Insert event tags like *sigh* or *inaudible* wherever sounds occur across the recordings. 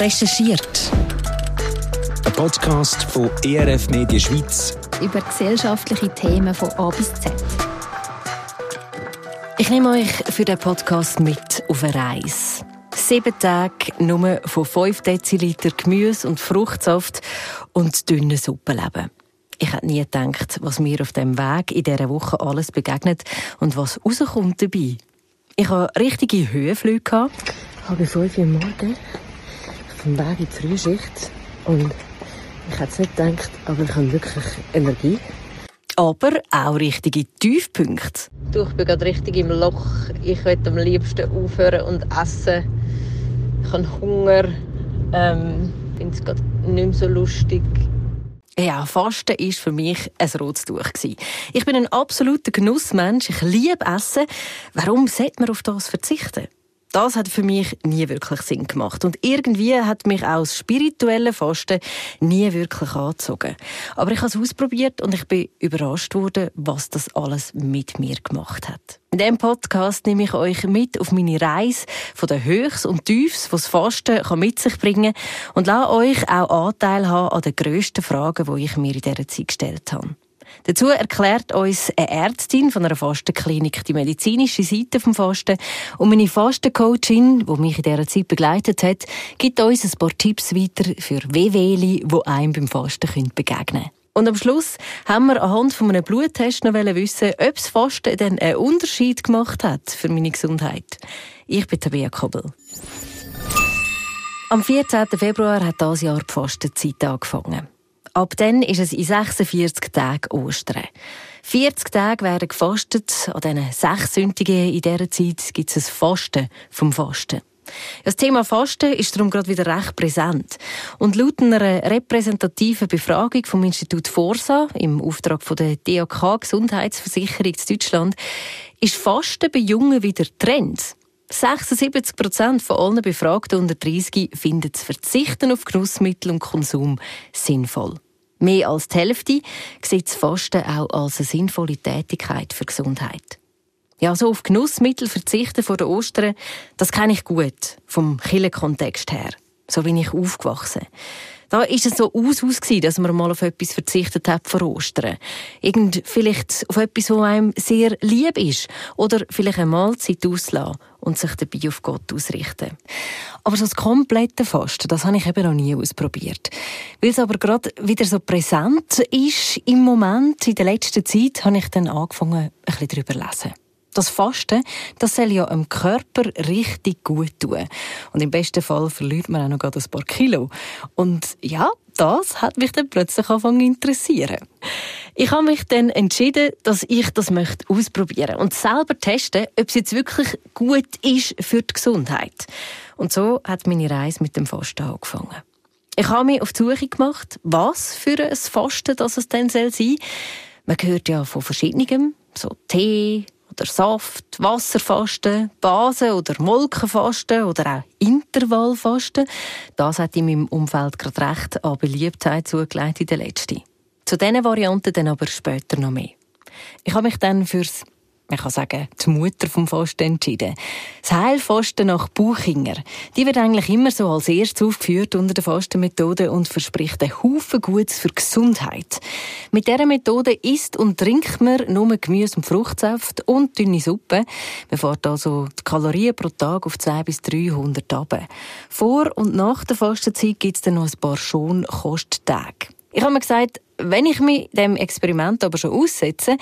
Recherchiert. Ein Podcast von ERF Medien Schweiz. Über gesellschaftliche Themen von A bis Z. Ich nehme euch für den Podcast mit auf eine Reise. Sieben Tage nur von 5 Deziliter Gemüse und Fruchtsaft und dünnen Suppe leben. Ich hätte nie gedacht, was mir auf dem Weg in dieser Woche alles begegnet und was rauskommt dabei. Ich hatte richtige Höhenflüge. Gehabt. Halb fünf Uhr morgens auf dem Weg in die Frühschicht. Und ich hätte es nicht gedacht, aber ich habe wirklich Energie. Aber auch richtige Tiefpunkte. Du, ich bin gerade richtig im Loch. Ich möchte am liebsten aufhören und essen. Ich habe Hunger. Ähm, ich finde es gerade nicht mehr so lustig. Ja, Fasten war für mich ein rotes Tuch. Ich bin ein absoluter Genussmensch. Ich liebe Essen. Warum sollte man auf das verzichten? Das hat für mich nie wirklich Sinn gemacht. Und irgendwie hat mich auch das spirituelle Fasten nie wirklich angezogen. Aber ich habe es ausprobiert und ich bin überrascht worden, was das alles mit mir gemacht hat. In diesem Podcast nehme ich euch mit auf meine Reise von den Höchst und Tiefs, was das Fasten mit sich bringen kann und lasse euch auch Anteil haben an den grössten Fragen, die ich mir in dieser Zeit gestellt habe. Dazu erklärt uns eine Ärztin von einer Fastenklinik die medizinische Seite vom Fasten und meine Fastencoachin, die mich in dieser Zeit begleitet hat, gibt uns ein paar Tipps weiter für Wehwehli, die einem beim Fasten begegnen können. Und am Schluss haben wir anhand von einem Bluttest noch wissen, ob das Fasten denn einen Unterschied gemacht hat für meine Gesundheit. Ich bin Tabea Kobel. Am 14. Februar hat dieses Jahr die Fastenzeit angefangen. Ab dann ist es in 46 Tagen Ostern. 40 Tage werden gefastet. An diesen sechs Sündigen in dieser Zeit gibt es ein Fasten vom Fasten. Das Thema Fasten ist darum gerade wieder recht präsent. Und laut einer repräsentativen Befragung vom Institut Forsa im Auftrag von der DAK Gesundheitsversicherung in Deutschland ist Fasten bei Jungen wieder Trend. 76 Prozent von allen Befragten unter 30 finden das Verzichten auf Genussmittel und Konsum sinnvoll. Mehr als die Hälfte sieht das Fasten auch als eine sinnvolle Tätigkeit für Gesundheit. Ja, so auf Genussmittel verzichten vor der Ostern, das kenne ich gut, vom Killenkontext her. So bin ich aufgewachsen. Da ist es so aus, aus gewesen, dass man mal auf etwas verzichtet hat vor Ostern. Irgend vielleicht auf etwas, was einem sehr lieb ist. Oder vielleicht eine Mahlzeit auslassen und sich dabei auf Gott ausrichten. Aber so das komplette Fasten, das habe ich eben noch nie ausprobiert. Weil es aber gerade wieder so präsent ist im Moment, in der letzten Zeit, habe ich dann angefangen, ein bisschen darüber zu lesen. Das Fasten, das soll ja dem Körper richtig gut tun. Und im besten Fall verliert man auch noch ein paar Kilo. Und ja, das hat mich dann plötzlich angefangen interessieren. Ich habe mich dann entschieden, dass ich das möchte ausprobieren und selber testen, ob es jetzt wirklich gut ist für die Gesundheit. Und so hat meine Reise mit dem Fasten angefangen. Ich habe mich auf die Suche gemacht, was für ein Fasten das es denn sein soll. Man hört ja von verschiedenem, so Tee, oder Saft, Wasserfasten, Basen- oder Molkenfasten oder auch Intervallfasten. Das hat in meinem Umfeld gerade recht an Beliebtheit zugelegt in der letzten. Zu diesen Varianten dann aber später noch mehr. Ich habe mich dann fürs man kann sagen, die Mutter vom Fasten entschieden. Das Heilfasten nach Buchinger. Die wird eigentlich immer so als erstes aufgeführt unter der Fastenmethode und verspricht einen Haufen Gutes für Gesundheit. Mit dieser Methode isst und trinkt man nur Gemüse und Fruchtsaft und dünne Suppe. Man fährt also die Kalorien pro Tag auf 200 bis 300 ab. Vor und nach der Fastenzeit gibt es dann noch ein paar Schonkosttage. Ich habe mir gesagt, wenn ich mich dem Experiment aber schon aussetze,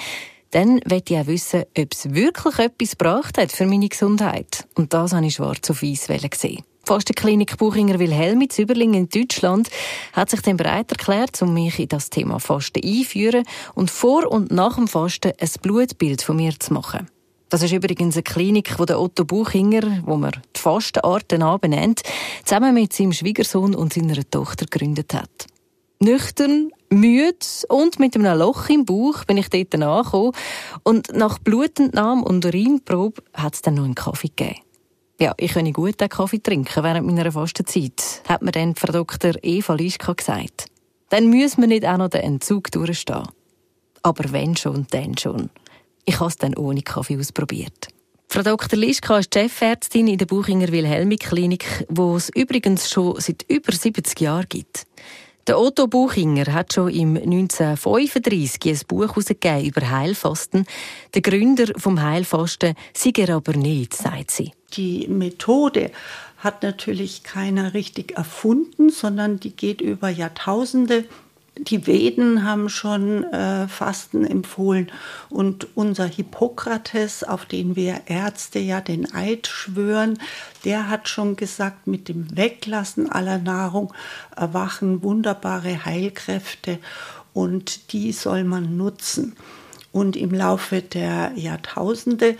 dann möchte ich auch wissen, ob es wirklich etwas gebracht hat für meine Gesundheit. Und das habe ich schwarz auf weiß gesehen. Die Fastenklinik Buchinger Wilhelm in Überlingen in Deutschland hat sich dann bereit erklärt, um mich in das Thema Fasten einzuführen und vor und nach dem Fasten ein Blutbild von mir zu machen. Das ist übrigens eine Klinik, der Otto Buchinger, wo man die Fastenarten benennt, zusammen mit seinem Schwiegersohn und seiner Tochter gegründet hat. Nüchtern, müde und mit einem Loch im Bauch bin ich dort angekommen. Und nach Blutentnahme und Urinprobe hat es dann noch einen Kaffee gegeben. Ja, ich könne gut den Kaffee trinken während meiner Fastenzeit, hat mir dann Frau Dr. Eva Lischka gesagt. Dann müssen wir nicht auch noch den Entzug durchstehen. Aber wenn schon, dann schon. Ich habe es dann ohne Kaffee ausprobiert. Frau Dr. Lischka ist Chefärztin in der Buchinger Wilhelmik Klinik, wo es übrigens schon seit über 70 Jahren gibt. Der Otto Buchinger hat schon im 1935 ein Buch herausgegeben über Heilfasten. Der Gründer vom Heilfasten sei er aber nicht, sagt sie. Die Methode hat natürlich keiner richtig erfunden, sondern die geht über Jahrtausende die Veden haben schon äh, Fasten empfohlen und unser Hippokrates, auf den wir Ärzte ja den Eid schwören, der hat schon gesagt, mit dem Weglassen aller Nahrung erwachen wunderbare Heilkräfte und die soll man nutzen. Und im Laufe der Jahrtausende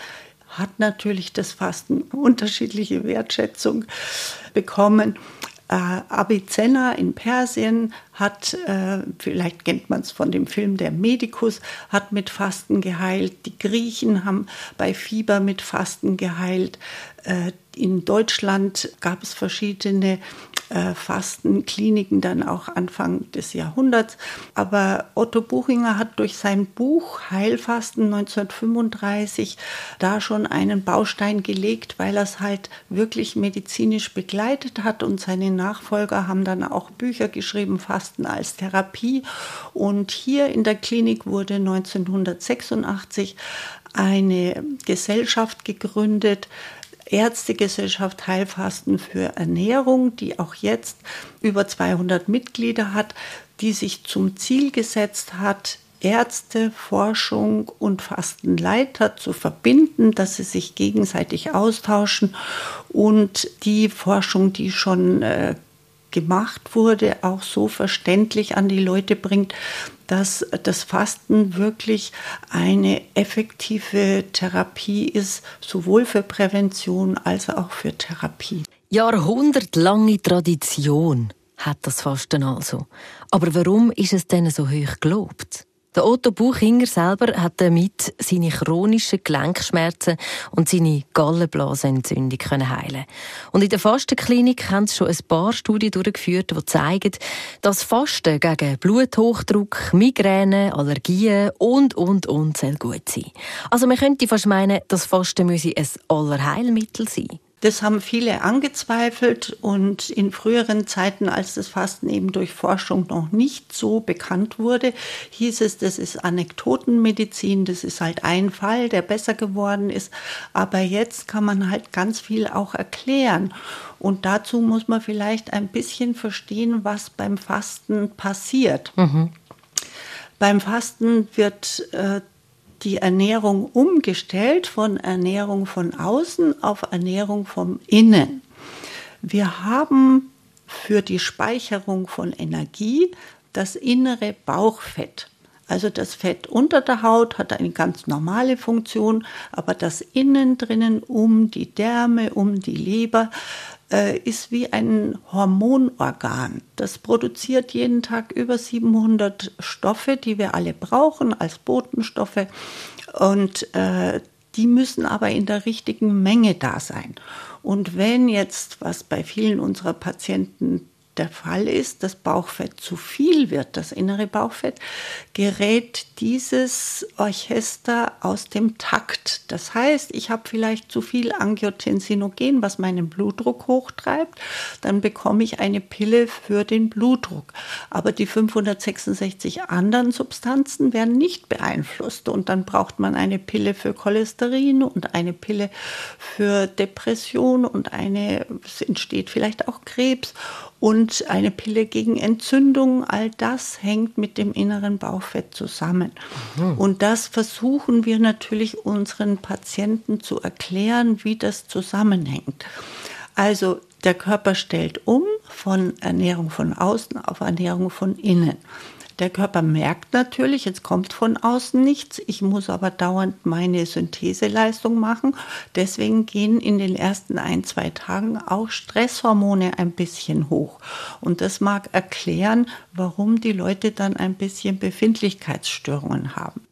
hat natürlich das Fasten *laughs* unterschiedliche Wertschätzung bekommen. Äh, Avicenna in Persien hat, äh, vielleicht kennt man es von dem Film Der Medikus, hat mit Fasten geheilt. Die Griechen haben bei Fieber mit Fasten geheilt. Äh, in Deutschland gab es verschiedene äh, Fastenkliniken dann auch Anfang des Jahrhunderts. Aber Otto Buchinger hat durch sein Buch Heilfasten 1935 da schon einen Baustein gelegt, weil er es halt wirklich medizinisch begleitet hat und seine Nachfolger haben dann auch Bücher geschrieben, Fasten als Therapie. Und hier in der Klinik wurde 1986 eine Gesellschaft gegründet, Ärztegesellschaft Heilfasten für Ernährung, die auch jetzt über 200 Mitglieder hat, die sich zum Ziel gesetzt hat, Ärzte, Forschung und Fastenleiter zu verbinden, dass sie sich gegenseitig austauschen und die Forschung, die schon äh, gemacht wurde, auch so verständlich an die Leute bringt, dass das Fasten wirklich eine effektive Therapie ist, sowohl für Prävention als auch für Therapie. Jahrhundertlange Tradition hat das Fasten also. Aber warum ist es denn so hoch gelobt? Der Otto Buchinger selber hat damit seine chronischen Gelenkschmerzen und seine Gallenblasenentzündung heilen Und in der Fastenklinik haben sie schon ein paar Studien durchgeführt, die zeigen, dass Fasten gegen Bluthochdruck, Migräne, Allergien und, und, und soll gut sein. Also man könnte fast meinen, dass Fasten müsse ein Allerheilmittel sein. Das haben viele angezweifelt und in früheren Zeiten, als das Fasten eben durch Forschung noch nicht so bekannt wurde, hieß es, das ist Anekdotenmedizin, das ist halt ein Fall, der besser geworden ist. Aber jetzt kann man halt ganz viel auch erklären. Und dazu muss man vielleicht ein bisschen verstehen, was beim Fasten passiert. Mhm. Beim Fasten wird äh, die Ernährung umgestellt von Ernährung von außen auf Ernährung vom Innen. Wir haben für die Speicherung von Energie das innere Bauchfett. Also das Fett unter der Haut hat eine ganz normale Funktion, aber das Innen drinnen um die Därme, um die Leber äh, ist wie ein Hormonorgan. Das produziert jeden Tag über 700 Stoffe, die wir alle brauchen als Botenstoffe. Und äh, die müssen aber in der richtigen Menge da sein. Und wenn jetzt, was bei vielen unserer Patienten der Fall ist, das Bauchfett zu viel wird, das innere Bauchfett, gerät dieses Orchester aus dem Takt. Das heißt, ich habe vielleicht zu viel Angiotensinogen, was meinen Blutdruck hochtreibt, dann bekomme ich eine Pille für den Blutdruck. Aber die 566 anderen Substanzen werden nicht beeinflusst und dann braucht man eine Pille für Cholesterin und eine Pille für Depression und eine, es entsteht vielleicht auch Krebs und eine Pille gegen Entzündung. All das hängt mit dem inneren Bauchfett zusammen. Mhm. Und das versuchen wir natürlich unseren Patienten zu erklären, wie das zusammenhängt. Also der Körper stellt um von Ernährung von außen auf Ernährung von innen. Der Körper merkt natürlich, jetzt kommt von außen nichts, ich muss aber dauernd meine Syntheseleistung machen. Deswegen gehen in den ersten ein, zwei Tagen auch Stresshormone ein bisschen hoch. Und das mag erklären, warum die Leute dann ein bisschen Befindlichkeitsstörungen haben.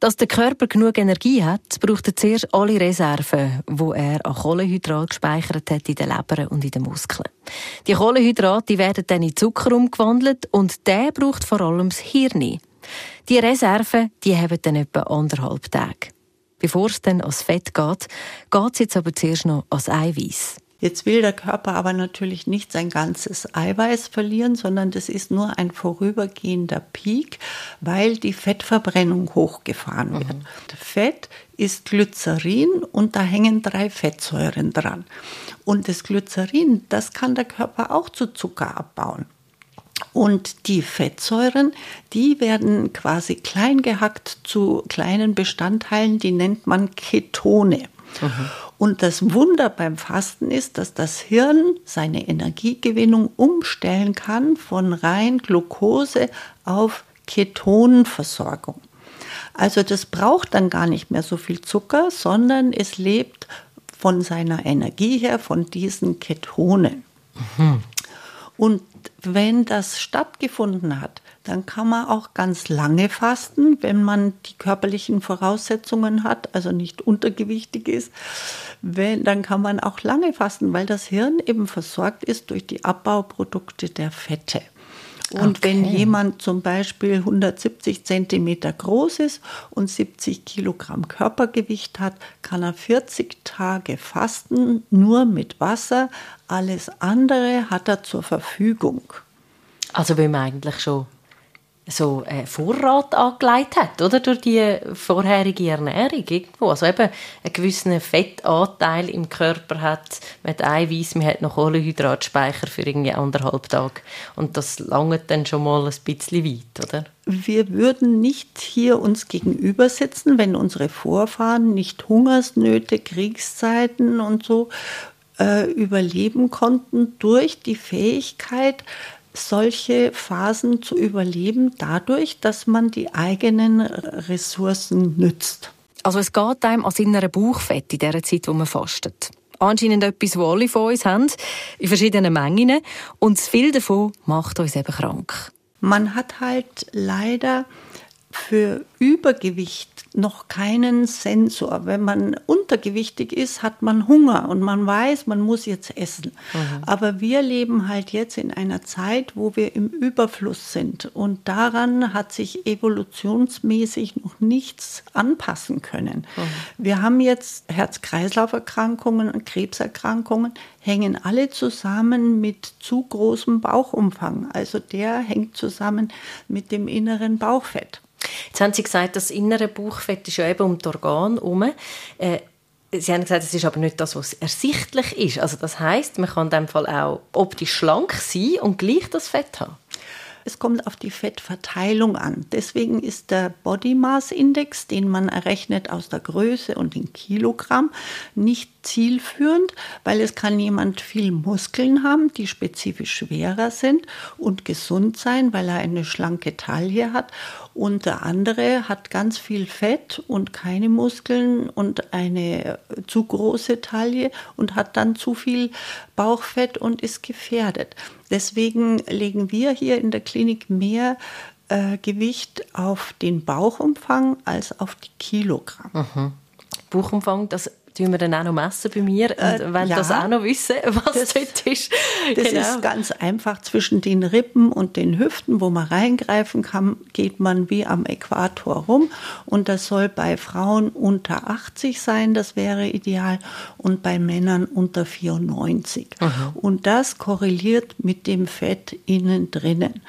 Dass der Körper genug Energie hat, braucht er zuerst alle Reserven, wo er an Kohlenhydrat gespeichert hat in den Leber und in den Muskeln. Die Kohlenhydrate werden dann in Zucker umgewandelt und der braucht vor allem das Hirn. Die Reserven, die haben dann etwa anderthalb Tage. Bevor es dann ans Fett geht, geht es jetzt aber zuerst noch ans Eiweiß. Jetzt will der Körper aber natürlich nicht sein ganzes Eiweiß verlieren, sondern das ist nur ein vorübergehender Peak, weil die Fettverbrennung hochgefahren wird. Mhm. Fett ist Glycerin und da hängen drei Fettsäuren dran. Und das Glycerin, das kann der Körper auch zu Zucker abbauen. Und die Fettsäuren, die werden quasi klein gehackt zu kleinen Bestandteilen, die nennt man Ketone. Mhm. Und das Wunder beim Fasten ist, dass das Hirn seine Energiegewinnung umstellen kann von rein Glucose auf Ketonversorgung. Also das braucht dann gar nicht mehr so viel Zucker, sondern es lebt von seiner Energie her von diesen Ketonen. Mhm. Und wenn das stattgefunden hat, dann kann man auch ganz lange fasten, wenn man die körperlichen Voraussetzungen hat, also nicht untergewichtig ist. Wenn, dann kann man auch lange fasten, weil das Hirn eben versorgt ist durch die Abbauprodukte der Fette. Und okay. wenn jemand zum Beispiel 170 Zentimeter groß ist und 70 Kilogramm Körpergewicht hat, kann er 40 Tage fasten, nur mit Wasser. Alles andere hat er zur Verfügung. Also wenn man eigentlich schon so einen Vorrat angelegt hat, oder? Durch die vorherige Ernährung irgendwo. Also eben einen gewissen Fettanteil im Körper hat, man hat Eiweiß, man hat noch Kohlenhydratspeicher für irgendwie anderthalb Tage. Und das langt dann schon mal ein bisschen weit, oder? Wir würden nicht hier uns gegenüber wenn unsere Vorfahren nicht Hungersnöte, Kriegszeiten und so äh, überleben konnten durch die Fähigkeit, solche Phasen zu überleben, dadurch, dass man die eigenen Ressourcen nützt. Also es geht einem als innere Bauchfett in der Zeit, wo man fastet. Anscheinend etwas, was alle von uns haben, in verschiedenen Mengen. Und viel davon macht uns eben krank. Man hat halt leider für Übergewicht noch keinen Sensor. Wenn man untergewichtig ist, hat man Hunger und man weiß, man muss jetzt essen. Mhm. Aber wir leben halt jetzt in einer Zeit, wo wir im Überfluss sind und daran hat sich evolutionsmäßig noch nichts anpassen können. Mhm. Wir haben jetzt Herz-Kreislauf-Erkrankungen und Krebserkrankungen, hängen alle zusammen mit zu großem Bauchumfang. Also der hängt zusammen mit dem inneren Bauchfett. Jetzt haben Sie gesagt, das innere Bauchfett ist ja eben um das Organ herum. Äh, Sie haben gesagt, es ist aber nicht das, was ersichtlich ist. Also das heißt, man kann in dem Fall auch optisch schlank sein und gleich das Fett haben. Es kommt auf die Fettverteilung an. Deswegen ist der Body Mass Index, den man errechnet aus der Größe und in Kilogramm, nicht zielführend, weil es kann jemand viel Muskeln haben, die spezifisch schwerer sind und gesund sein, weil er eine schlanke Taille hat und der andere hat ganz viel Fett und keine Muskeln und eine zu große Taille und hat dann zu viel Bauchfett und ist gefährdet. Deswegen legen wir hier in der Klinik mehr äh, Gewicht auf den Bauchumfang als auf die Kilogramm. Mhm. Bauchumfang, das tun wir dann auch noch messen bei mir und äh, wenn ja, das auch noch wissen, *laughs* was das, dort ist. Das genau. ist ganz einfach zwischen den Rippen und den Hüften, wo man reingreifen kann, geht man wie am Äquator rum und das soll bei Frauen unter 80 sein, das wäre ideal und bei Männern unter 94. Mhm. Und das korreliert mit dem Fett innen drinnen.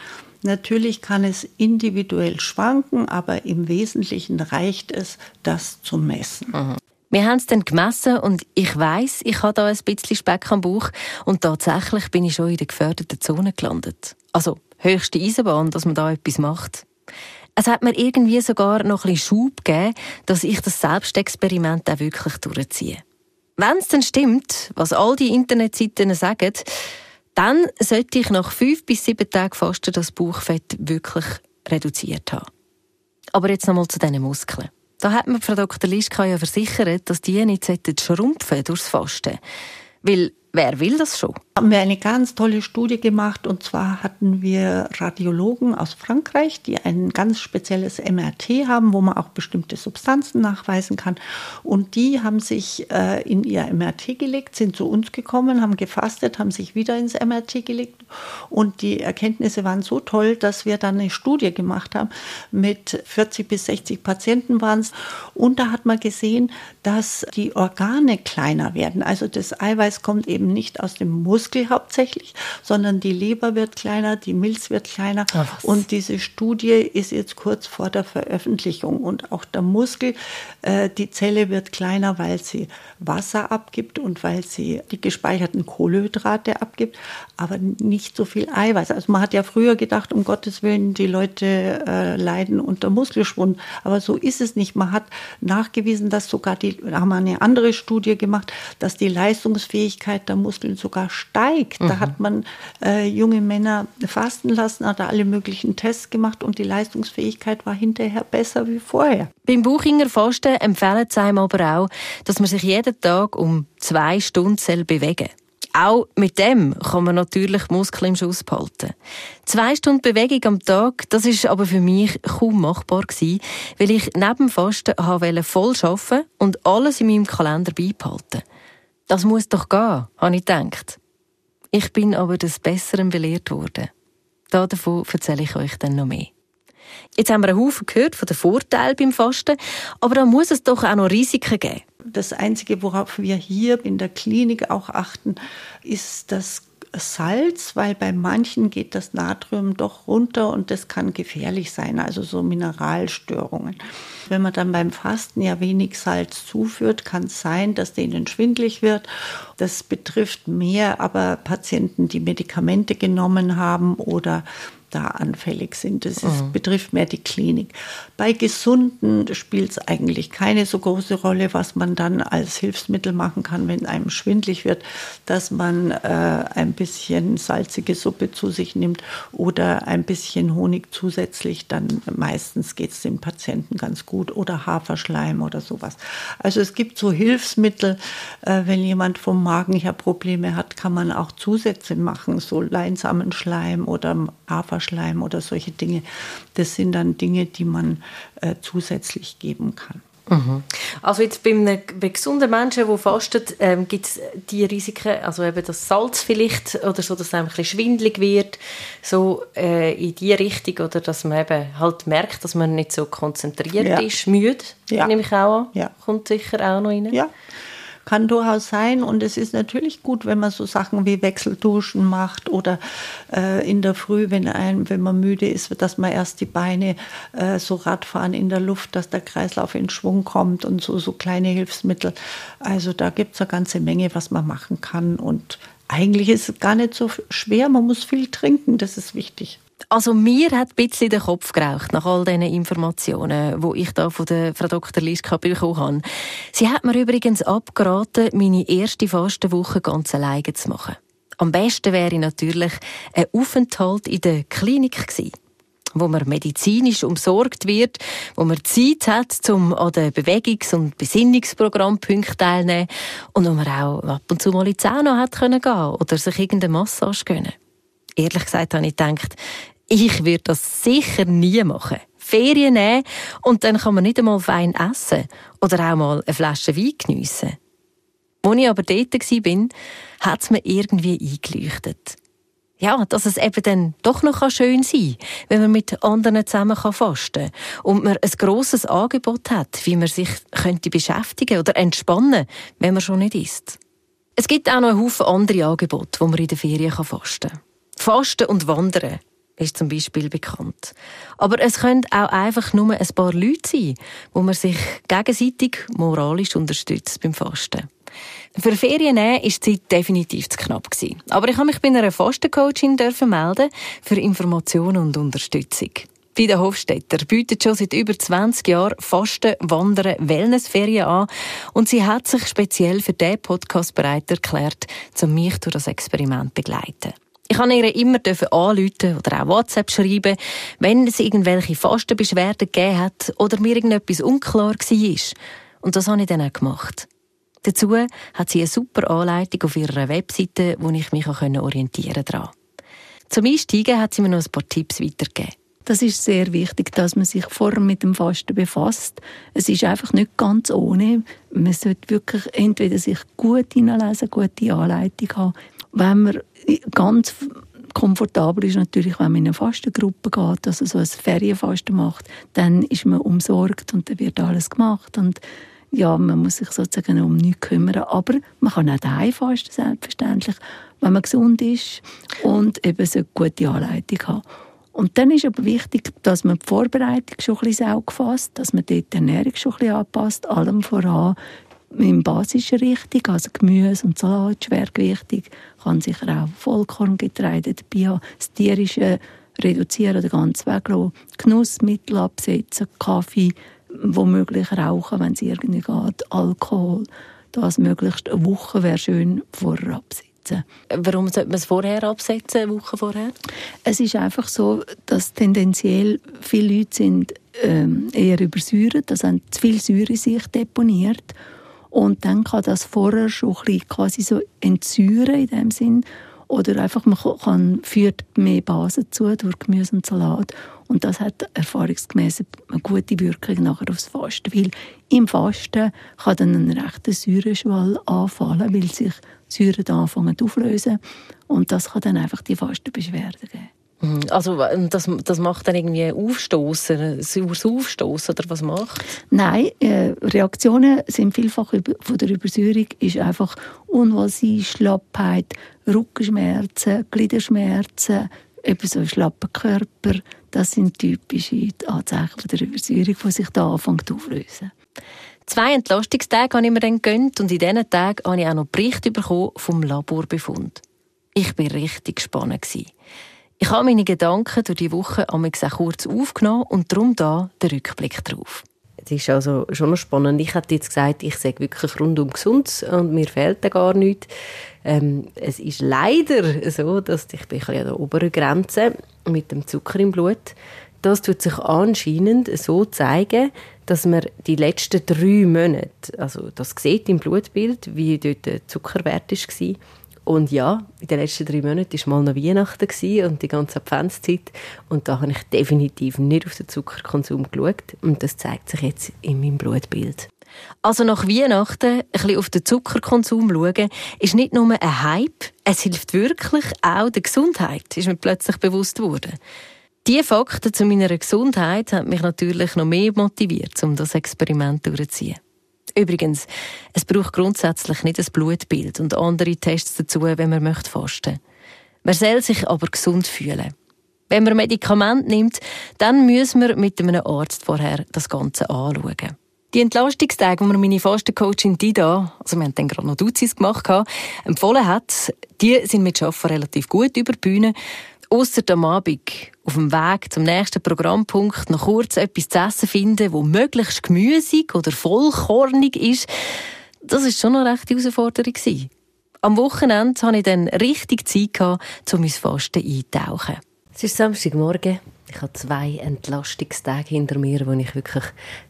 Natürlich kann es individuell schwanken, aber im Wesentlichen reicht es, das zu messen. Mhm. Wir haben es dann gemessen und ich weiß, ich habe da ein bisschen Speck am Bauch und tatsächlich bin ich schon in der geförderten Zone gelandet. Also höchste Eisenbahn, dass man da etwas macht. Es hat mir irgendwie sogar noch ein bisschen Schub gegeben, dass ich das Selbstexperiment auch wirklich durchziehe. Wenn es dann stimmt, was all die Internetseiten sagen, dann sollte ich nach fünf bis sieben Tagen Fasten das Bauchfett wirklich reduziert haben. Aber jetzt nochmal zu diesen Muskeln. Da hat mir Frau Dr. Lischka ja versichert, dass die nicht schrumpfen durchs Fasten. Weil wer will das schon? Haben wir eine ganz tolle Studie gemacht und zwar hatten wir Radiologen aus Frankreich, die ein ganz spezielles MRT haben, wo man auch bestimmte Substanzen nachweisen kann. Und die haben sich äh, in ihr MRT gelegt, sind zu uns gekommen, haben gefastet, haben sich wieder ins MRT gelegt und die Erkenntnisse waren so toll, dass wir dann eine Studie gemacht haben mit 40 bis 60 Patienten waren es und da hat man gesehen, dass die Organe kleiner werden. Also das Eiweiß kommt eben nicht aus dem Muskel hauptsächlich, sondern die Leber wird kleiner, die Milz wird kleiner. Ach, und diese Studie ist jetzt kurz vor der Veröffentlichung. Und auch der Muskel, äh, die Zelle wird kleiner, weil sie Wasser abgibt und weil sie die gespeicherten Kohlenhydrate abgibt, aber nicht so viel Eiweiß. Also man hat ja früher gedacht, um Gottes Willen, die Leute äh, leiden unter Muskelschwund. Aber so ist es nicht. Man hat nachgewiesen, dass sogar die, da haben wir eine andere Studie gemacht, dass die Leistungsfähigkeit der Muskeln sogar steigt. Mhm. Da hat man äh, junge Männer fasten lassen, hat alle möglichen Tests gemacht und die Leistungsfähigkeit war hinterher besser wie vorher. Beim Buchinger Fasten empfehlen sie einem aber auch, dass man sich jeden Tag um zwei Stunden bewegen soll. Auch mit dem kann man natürlich Muskeln im Schuss behalten. Zwei Stunden Bewegung am Tag, das ist aber für mich kaum machbar gewesen, weil ich neben dem Fasten voll arbeiten und alles in meinem Kalender beibehalten. Das muss doch gehen, habe ich gedacht. Ich bin aber des Besseren belehrt worden. Davon erzähle ich euch dann noch mehr. Jetzt haben wir einen Haufen gehört von den Vorteilen beim Fasten, aber da muss es doch auch noch Risiken geben. Das Einzige, worauf wir hier in der Klinik auch achten, ist das Salz, weil bei manchen geht das Natrium doch runter und das kann gefährlich sein, also so Mineralstörungen. Wenn man dann beim Fasten ja wenig Salz zuführt, kann es sein, dass denen schwindlig wird. Das betrifft mehr aber Patienten, die Medikamente genommen haben oder da anfällig sind. Das ist, mhm. betrifft mehr die Klinik. Bei Gesunden spielt es eigentlich keine so große Rolle, was man dann als Hilfsmittel machen kann, wenn einem schwindlig wird, dass man äh, ein bisschen salzige Suppe zu sich nimmt oder ein bisschen Honig zusätzlich. Dann meistens geht es dem Patienten ganz gut oder Haferschleim oder sowas. Also es gibt so Hilfsmittel, äh, wenn jemand vom Magen her Probleme hat, kann man auch Zusätze machen, so Leinsamenschleim oder Haferschleim Leberschleim oder solche Dinge. Das sind dann Dinge, die man äh, zusätzlich geben kann. Mhm. Also jetzt bei einem bei gesunden Menschen, der fastet, ähm, gibt es die Risiken, also eben das Salz vielleicht oder so, dass es ein bisschen schwindlig wird, so äh, in die Richtung oder dass man eben halt merkt, dass man nicht so konzentriert ja. ist, müde, ja. nehme ich auch an, ja. kommt sicher auch noch rein. Ja, kann durchaus sein. Und es ist natürlich gut, wenn man so Sachen wie Wechselduschen macht oder äh, in der Früh, wenn, ein, wenn man müde ist, dass man erst die Beine äh, so Radfahren in der Luft, dass der Kreislauf in Schwung kommt und so, so kleine Hilfsmittel. Also da gibt es eine ganze Menge, was man machen kann. Und eigentlich ist es gar nicht so schwer. Man muss viel trinken, das ist wichtig. Also mir hat ein bisschen den Kopf geraucht nach all diesen Informationen, die ich da von der Frau Dr. Liska bekommen habe. Sie hat mir übrigens abgeraten, meine erste Fastenwoche ganz alleine zu machen. Am besten wäre natürlich ein Aufenthalt in der Klinik gewesen wo man medizinisch umsorgt wird, wo man Zeit hat, um an den Bewegungs- und Besinnungsprogrammpunkten teilnehmen und wo man auch ab und zu mal ins Sauna hat gehen oder sich irgendeine Massage gönnen. Ehrlich gesagt habe ich gedacht, ich würde das sicher nie machen. Ferien nehmen und dann kann man nicht einmal Wein essen oder auch mal eine Flasche Wein geniessen. Als ich aber dort war, hat es mir irgendwie eingeleuchtet. Ja, dass es eben dann doch noch schön sein kann, wenn man mit anderen zusammen fasten kann und man ein grosses Angebot hat, wie man sich könnte beschäftigen oder entspannen, wenn man schon nicht isst. Es gibt auch noch einen Haufen andere Angebote, wo man in der Ferien fasten kann. Fasten und Wandern ist zum Beispiel bekannt. Aber es können auch einfach nur ein paar Leute sein, wo man sich gegenseitig moralisch unterstützt beim Fasten. Für Ferien nehmen ist die Zeit definitiv zu knapp. Aber ich habe mich bei einer Fastencoachin melden für Informationen und Unterstützung. Vida Hofstetter bietet schon seit über 20 Jahren Fasten, Wandern, Wellnessferien an und sie hat sich speziell für diesen Podcast bereit erklärt, um mich durch das Experiment zu begleiten. Ich kann ihr immer anrufen oder auch WhatsApp schreiben, wenn es irgendwelche Fastenbeschwerden gegeben hat oder mir irgendetwas unklar war. Und das habe ich dann auch gemacht. Dazu hat sie eine super Anleitung auf ihrer Webseite, wo ich mich auch orientieren konnte. Zum Einsteigen hat sie mir noch ein paar Tipps weitergegeben. Das ist sehr wichtig, dass man sich vorher mit dem Fasten befasst. Es ist einfach nicht ganz ohne. Man sollte wirklich entweder sich gut hineinlesen, gute Anleitung haben. Wenn man ganz komfortabel ist natürlich, wenn man in eine Fastengruppe geht, also so ein Ferienfasten macht, dann ist man umsorgt und dann wird alles gemacht und ja, man muss sich sozusagen um nichts kümmern. Aber man kann auch daheim fasten, selbstverständlich, wenn man gesund ist und eben so eine gute Anleitung hat. Und dann ist aber wichtig, dass man die Vorbereitung schon ein bisschen fasst, dass man dort die Ernährung schon ein bisschen anpasst, allem voran in basischer Richtung, also Gemüse und Salat, schwergewichtig, kann sicher auch Vollkorngetreide dabei haben, das tierische reduzieren oder ganz weglassen, Genussmittel absetzen, Kaffee, womöglich rauchen, wenn es irgendwie geht, Alkohol, das möglichst eine Woche wäre schön vorher absetzen. Warum sollte man es vorher absetzen, eine Woche vorher? Es ist einfach so, dass tendenziell viele Leute sind ähm, eher übersäuert, also haben zu viel Säure sich deponiert und dann kann das vorher schon ein bisschen quasi so entsäuren in dem Sinn. Oder einfach man kann, führt mehr Basen zu durch Gemüse und Salat. Und das hat erfahrungsgemäß eine gute Wirkung nachher aufs Fasten, weil im Fasten kann dann ein rechter Säureschwall anfallen, weil sich Säuren anfangen auflösen und das kann dann einfach die Fastenbeschwerden geben. Mhm. Also das, das macht dann irgendwie Aufstoßen, saures Aufstoßen oder was macht? Nein, äh, Reaktionen sind vielfach von der Übersäuerung ist einfach Unwohlsein, Schlappheit, Rückenschmerzen, Gliederschmerzen, eben so ein schlapper Körper. Das sind typische Anzeichen der Übersäuerung, die sich da anfängt auflösen. Zwei Entlastungstage habe ich mir dann gegönnt und in diesen Tagen habe ich auch noch Bericht bekommen vom Laborbefund. Ich war richtig gespannt. Ich habe meine Gedanken durch die Woche auch kurz aufgenommen und darum da der Rückblick drauf. Es ist also schon noch spannend. Ich hätte jetzt gesagt, ich sage wirklich rundum gesund und mir fehlt da gar nichts. Ähm, es ist leider so, dass ich bin an der oberen Grenze mit dem Zucker im Blut. Das tut sich anscheinend so zeigen, dass man die letzten drei Monate, also das sieht im Blutbild, wie dort der Zuckerwert war, und ja, in den letzten drei Monaten war mal noch Weihnachten und die ganze Adventszeit. Und da habe ich definitiv nicht auf den Zuckerkonsum geschaut. Und das zeigt sich jetzt in meinem Blutbild. Also nach Weihnachten ein bisschen auf den Zuckerkonsum schauen, ist nicht nur ein Hype, es hilft wirklich auch der Gesundheit, ist mir plötzlich bewusst geworden. Diese Fakten zu meiner Gesundheit haben mich natürlich noch mehr motiviert, um das Experiment durchzuziehen. Übrigens, es braucht grundsätzlich nicht ein Blutbild und andere Tests dazu, wenn man möchte fasten. Man soll sich aber gesund fühlen. Wenn man Medikament nimmt, dann müssen wir mit einem Arzt vorher das Ganze anschauen. Die Entlastungstage, die mir meine Fastencoachin Dida, also wir haben dann gerade noch Duzis gemacht, empfohlen hat, die sind mit Arbeiten relativ gut über die Bühne. Ausser am Abend auf dem Weg zum nächsten Programmpunkt noch kurz etwas zu essen finden, wo möglichst gemüsig oder vollkornig ist, das ist schon eine rechte Herausforderung. Am Wochenende hatte ich dann richtig Zeit, um ins Fasten einzutauchen. Es ist Samstagmorgen. Ich habe zwei Entlastungstage hinter mir, wo ich wirklich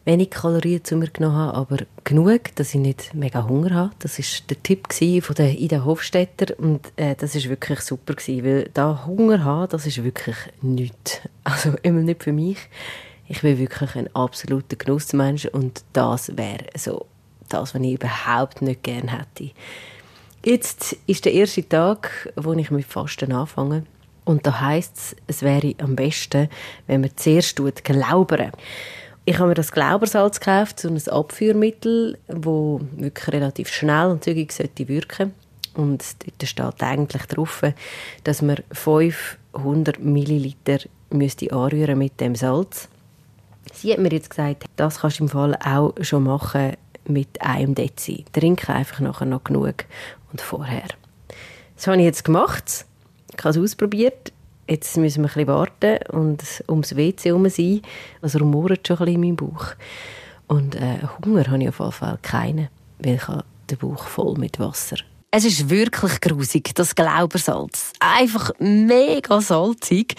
wenig Kalorien zu mir genommen habe, aber genug, dass ich nicht mega Hunger habe. Das war der Tipp von der Ida Hofstetter und äh, das ist wirklich super gewesen, weil da Hunger haben, das ist wirklich nichts. *laughs* Also immer nicht für mich. Ich bin wirklich ein absoluter Genussmensch und das wäre so das, was ich überhaupt nicht gerne hätte. Jetzt ist der erste Tag, wo ich mit Fasten anfange. Und da heißt es, es wäre am besten, wenn man zuerst glaubern. Ich habe mir das Glaubersalz gekauft, so ein Abführmittel, das wirklich relativ schnell und zügig sollte wirken Und dort steht eigentlich drauf, dass man 500 Milliliter müsste anrühren mit dem Salz. Sie hat mir jetzt gesagt, das kannst du im Fall auch schon machen mit einem Dezi. Trinke einfach nachher noch genug und vorher. Das habe ich jetzt gemacht. Ich habe es ausprobiert. Jetzt müssen wir ein bisschen warten und ums WC herum sein. Es rumort schon ein bisschen in meinem Bauch. Und äh, Hunger habe ich auf jeden Fall keinen, weil ich habe den Bauch voll mit Wasser. Es ist wirklich grusig, das Glaubersalz. Einfach mega salzig.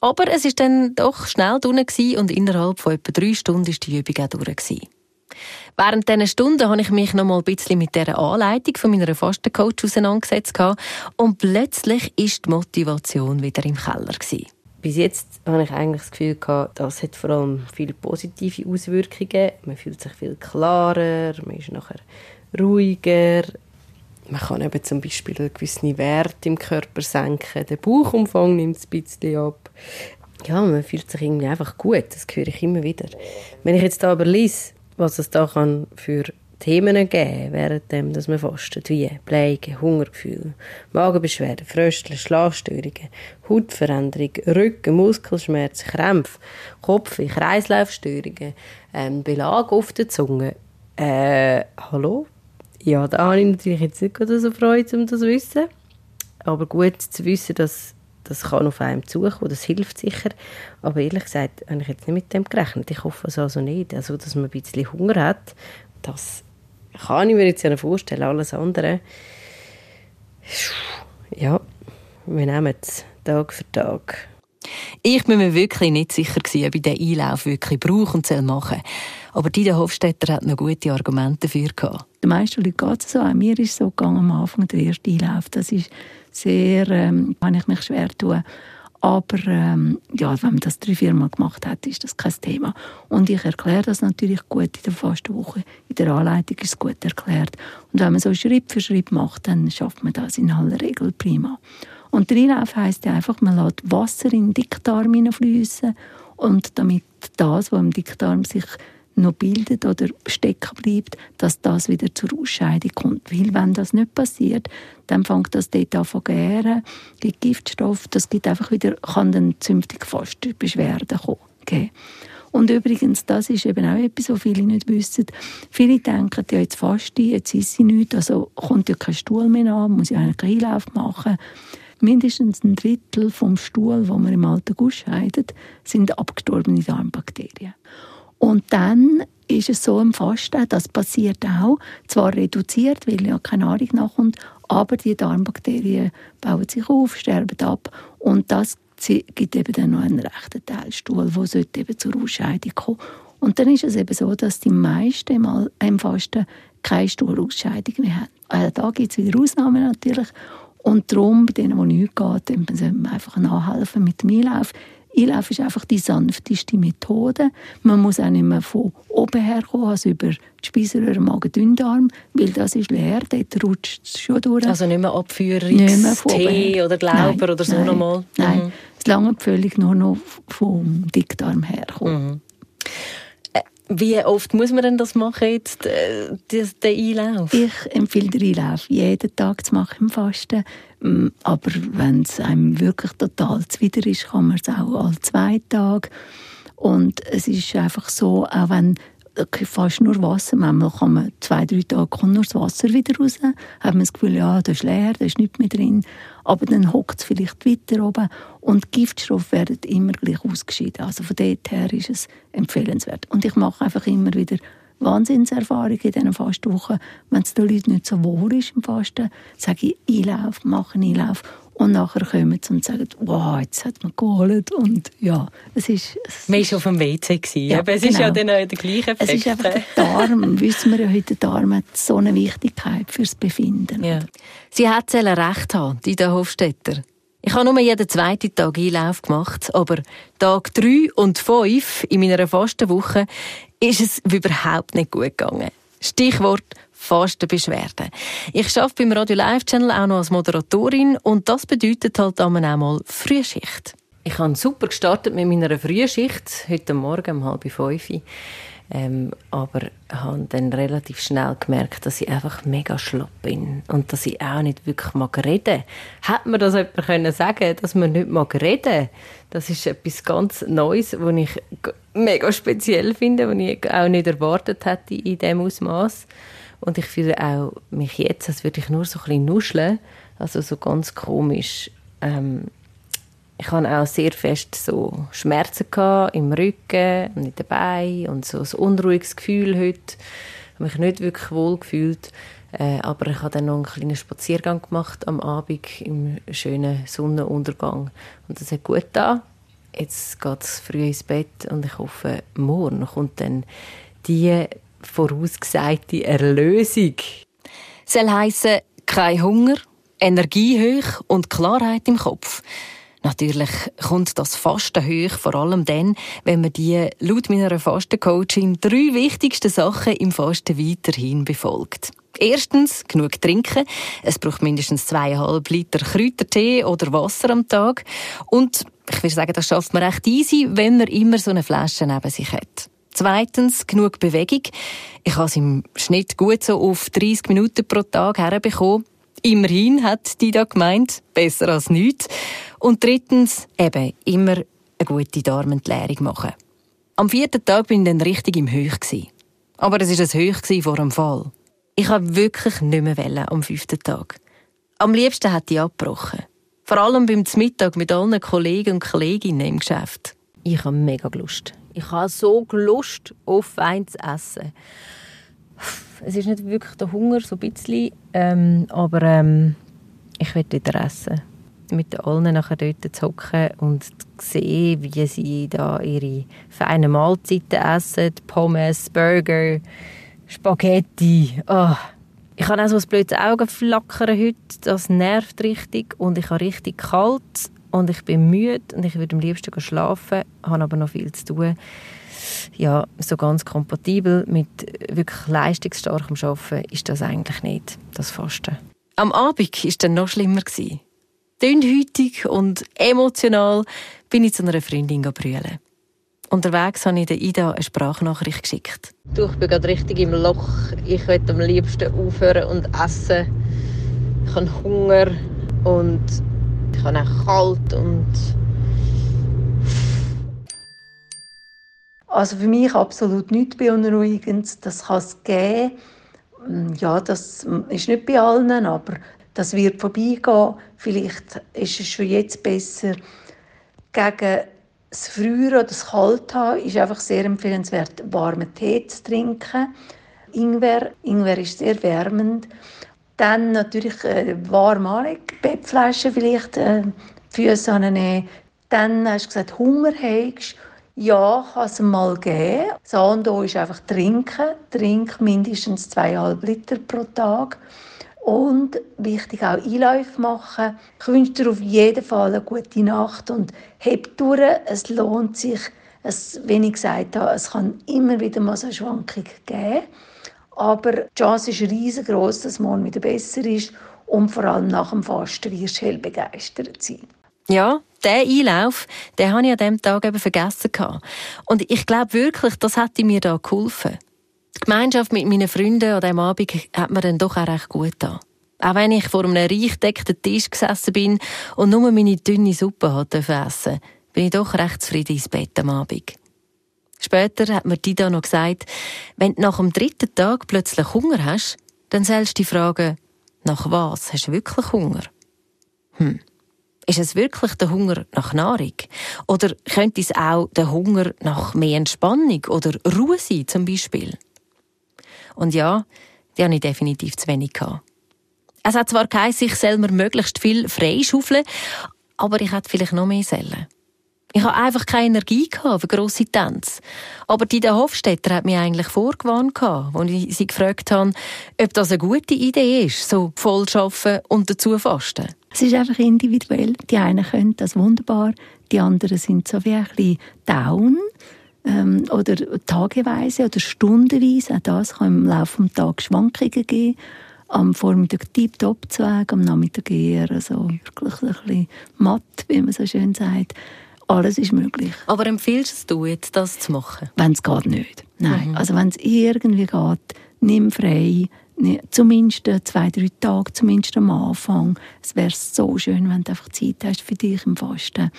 Aber es ist dann doch schnell drin und innerhalb von etwa drei Stunden war die Übung auch durch. Während dieser Stunden habe ich mich noch mal ein bisschen mit der Anleitung von meiner Fastencoach auseinandergesetzt und plötzlich ist die Motivation wieder im Keller gewesen. Bis jetzt habe ich eigentlich das Gefühl das hat vor allem viele positive Auswirkungen. Man fühlt sich viel klarer, man ist nachher ruhiger. Man kann eben zum Beispiel einen gewissen Wert im Körper senken. Der Bauchumfang nimmt ein bisschen ab. Ja, man fühlt sich irgendwie einfach gut. Das höre ich immer wieder. Wenn ich jetzt da aber lese, was es da kann für Themen geben, während dem, dass man fastet, wie Bleigen, Hungergefühl, Magenbeschwerden, Frösteln, Schlafstörungen, Hautveränderung, Rücken, Muskelschmerzen, Krämpfe, Kopfweh, Kreislaufstörungen, ähm, Belag auf der Zunge. Äh, hallo? Ja, da habe ich natürlich jetzt nicht so Freude, um das zu wissen. Aber gut zu wissen, dass das kann auf einem zukommen, das hilft sicher. Aber ehrlich gesagt habe ich jetzt nicht mit dem gerechnet. Ich hoffe es also nicht. Also, dass man ein bisschen Hunger hat, das kann ich mir jetzt ja vorstellen. Alles andere, ja, wir nehmen es Tag für Tag. Ich bin mir wirklich nicht sicher ob ich diesen Einlauf wirklich brauche und machen soll. Aber Dida Hofstetter hat noch gute Argumente dafür gehabt. Den meisten Leuten geht es so. Auch mir ist es so gegangen am Anfang, der erste Einlauf. Das ist sehr, ähm, kann ich mich schwer tun. Aber ähm, ja, wenn man das drei, vier Mal gemacht hat, ist das kein Thema. Und ich erkläre das natürlich gut in der Fastenwoche. In der Anleitung ist es gut erklärt. Und wenn man so Schritt für Schritt macht, dann schafft man das in aller Regel prima. Und der Einlauf heisst ja einfach, man lässt Wasser in den Dickdarm hineinfließen und damit das, was im Dickdarm sich noch bildet oder stecken bleibt, dass das wieder zur Ausscheidung kommt. Weil wenn das nicht passiert, dann fängt das dort an zu gären, gibt Giftstoff, das gibt einfach wieder, kann dann zünftig fast Beschwerden kommen. Okay. Und übrigens, das ist eben auch etwas, was viele nicht wissen. Viele denken, ja, jetzt faste ich, jetzt ist sie nichts, also kommt ja kein Stuhl mehr an, muss ich einen Einlauf machen. Mindestens ein Drittel vom Stuhl, wo man im Alltag ausscheidet, sind abgestorbene Darmbakterien. Und dann ist es so im Fasten, das passiert auch, zwar reduziert, weil ja keine Nahrung nachkommt, aber die Darmbakterien bauen sich auf, sterben ab und das gibt eben dann noch einen rechten Teil Stuhl, wo sollte eben zur Ausscheidung kommen. Und dann ist es eben so, dass die meisten im Fasten keine Stuhlausscheidung mehr haben. Also da gibt es wieder Ausnahmen natürlich. Und darum, bei denen, die nichts geht, müssen wir einfach nachhelfen mit dem Einlauf. Einlauf ist einfach die sanfteste Methode. Man muss auch nicht mehr von oben her kommen, also über die Speiseröhre, Magen, Dünndarm, weil das ist leer, dort rutscht es schon durch. Also nicht mehr Abführungstee oder Glauber oder so nein, nochmal? Nein, mhm. es lange völlig nur noch vom Dickdarm herkommen. Mhm. Wie oft muss man denn das machen, jetzt, äh, den Einlauf? Ich empfehle den Einlauf jeden Tag zu machen im Fasten. Mm, aber wenn es einem wirklich total zuwider ist, kann man es auch alle zwei Tage. Und es ist einfach so, auch wenn fast nur Wasser. Manchmal kann man zwei, drei Tage kommt nur das Wasser wieder raus. Hat man das Gefühl, ja, das ist leer, da ist nichts mehr drin. Aber dann hockt es vielleicht weiter oben und Giftstoffe werden immer gleich ausgeschieden. Also von dort her ist es empfehlenswert. Und ich mache einfach immer wieder Wahnsinnserfahrung in diesen Fastwochen. Wenn es den Leuten nicht so wohl ist im Fasten, sage ich Einlauf, mache einen Einlauf und nachher kommen sie und sagen, wow, jetzt hat man geholt. Und ja, es ist... Es man war auf dem WC. Ja, aber es genau. ist ja genau. dann auch der gleiche Effekt. Es ist einfach der Darm, wissen wir ja heute, der Darm hat so eine Wichtigkeit fürs Befinden. Ja. Sie hat recht haben, Ida Hofstetter. Ich habe nur jeden zweiten Tag Einlauf gemacht, aber Tag drei und fünf in meiner Fastenwoche ist es überhaupt nicht gut gegangen. Stichwort Fastenbeschwerden. Ich arbeite beim Radio Live Channel auch noch als Moderatorin und das bedeutet halt auch mal Frühschicht. Ich habe super gestartet mit meiner Frühschicht, heute Morgen um halb fünf. Ähm, aber habe dann relativ schnell gemerkt, dass ich einfach mega schlapp bin und dass ich auch nicht wirklich mag reden. Hätte mir das jemand können sagen, dass man nicht mag reden? Das ist etwas ganz Neues, was ich mega speziell finde, was ich auch nicht erwartet hätte in diesem Ausmaß. Und ich fühle auch mich jetzt, als würde ich nur so ein bisschen nuscheln, also so ganz komisch. Ähm, ich hatte auch sehr fest so Schmerzen im Rücken und in den Beinen und so ein unruhiges Gefühl heute. Ich habe mich nicht wirklich wohl gefühlt. Äh, aber ich habe dann noch einen kleinen Spaziergang gemacht am Abend im schönen Sonnenuntergang. Und das hat gut getan. Jetzt geht es früh ins Bett und ich hoffe, morgen kommt dann die vorausgesagte Erlösung. Soll heissen, kein Hunger, Energie hoch und Klarheit im Kopf. Natürlich kommt das Fasten hoch, vor allem dann, wenn man die laut meiner Fastencoachin drei wichtigsten Sachen im Fasten weiterhin befolgt. Erstens, genug trinken. Es braucht mindestens zweieinhalb Liter Kräutertee oder Wasser am Tag. Und ich würde sagen, das schafft man recht easy, wenn man immer so eine Flasche neben sich hat. Zweitens, genug Bewegung. Ich habe es im Schnitt gut so auf 30 Minuten pro Tag herbekommen. Immerhin hat die da gemeint, besser als nichts. Und drittens, eben, immer eine gute Darmentleerung machen. Am vierten Tag bin ich dann richtig im Höch. Aber es war ein Höch vor dem Fall. Ich wollte wirklich nicht mehr wollen am fünften Tag. Am liebsten hätte ich abgebrochen. Vor allem beim Mittag mit allen Kollegen und Kolleginnen im Geschäft. Ich habe mega Lust. Ich habe so Lust auf Wein zu essen. Es ist nicht wirklich der Hunger, so ein bisschen, ähm, aber ähm, ich will wieder essen mit allen nachher dort zu hocken und zu sehen, wie sie da ihre feinen Mahlzeiten essen, Pommes, Burger, Spaghetti. Oh. Ich habe auch so ein blödes Augenflackern heute, das nervt richtig und ich habe richtig kalt und ich bin müde und ich würde am liebsten schlafen, habe aber noch viel zu tun. Ja, so ganz kompatibel mit wirklich leistungsstarkem Arbeiten ist das eigentlich nicht, das Fasten. Am Abend war es dann noch schlimmer. Gewesen dünnhütig und emotional bin ich zu einer Freundin brüllen. Unterwegs habe ich der Ida eine Sprachnachricht geschickt. Du, ich bin gerade richtig im Loch. Ich möchte am liebsten aufhören und essen. Ich habe Hunger und ich habe kalt und also für mich absolut nichts beunruhigendes. Das kann es geben. Ja, das ist nicht bei allen, aber das wird vorbeigehen. Vielleicht ist es schon jetzt besser. Gegen das Früher oder das Kalte ist einfach sehr empfehlenswert, warmen Tee zu trinken. Ingwer, Ingwer ist sehr wärmend. Dann natürlich äh, warm anlegen, Bettflaschen vielleicht, äh, Füße annehmen. Dann hast du gesagt, Hunger hast ja, kann es mal geben. Das andere ist einfach trinken. Trink mindestens zweieinhalb Liter pro Tag. Und wichtig auch Einläufe machen. Ich wünsche dir auf jeden Fall eine gute Nacht und heb durch. Es lohnt sich. Es, wie ich gesagt habe, es kann immer wieder mal so eine Schwankung geben. Aber die Chance ist riesengroß, dass morgen wieder besser ist. Und vor allem nach dem Fasten wirst du hell begeistert sein. Ja, der Einlauf, den habe ich an diesem Tag eben vergessen. Und ich glaube wirklich, das hätte mir da geholfen. Die Gemeinschaft mit meinen Freunden an diesem Abend hat mir dann doch auch recht gut getan. Auch wenn ich vor einem reich deckten Tisch gesessen bin und nur meine dünne Suppe hatte essen bin ich doch recht zufrieden ins Bett am Abend. Später hat mir Dida noch gesagt, wenn du nach dem dritten Tag plötzlich Hunger hast, dann sollst du dich fragen, nach was hast du wirklich Hunger? Hm. Ist es wirklich der Hunger nach Nahrung? Oder könnte es auch der Hunger nach mehr Entspannung oder Ruhe sein, zum Beispiel? Und ja, die hatte ich definitiv zu wenig. Es hat zwar geheißen, ich soll mir möglichst viel freischaufeln, aber ich hätte vielleicht noch mehr sollen. Ich hatte einfach keine Energie für grosse Tänze. Aber die Hofstetter hat mich eigentlich vorgewarnt, als ich sie gefragt habe, ob das eine gute Idee ist, so voll arbeiten und dazu fasten. Es ist einfach individuell. Die einen können das wunderbar, die anderen sind so wie ein bisschen down ähm, oder tageweise oder stundenweise. Auch das kann im Laufe des Tages Schwankungen geben. Am Vormittag tiptop zu am Nachmittag eher also wirklich ein bisschen matt, wie man so schön sagt. Alles ist möglich. Aber empfiehlst du jetzt, das zu machen? Wenn es geht, nicht. Nein. Mhm. Also wenn es irgendwie geht, nimm frei. Zumindest zwei, drei Tage, zumindest am Anfang. Es wäre so schön, wenn du einfach Zeit hast für dich im Fasten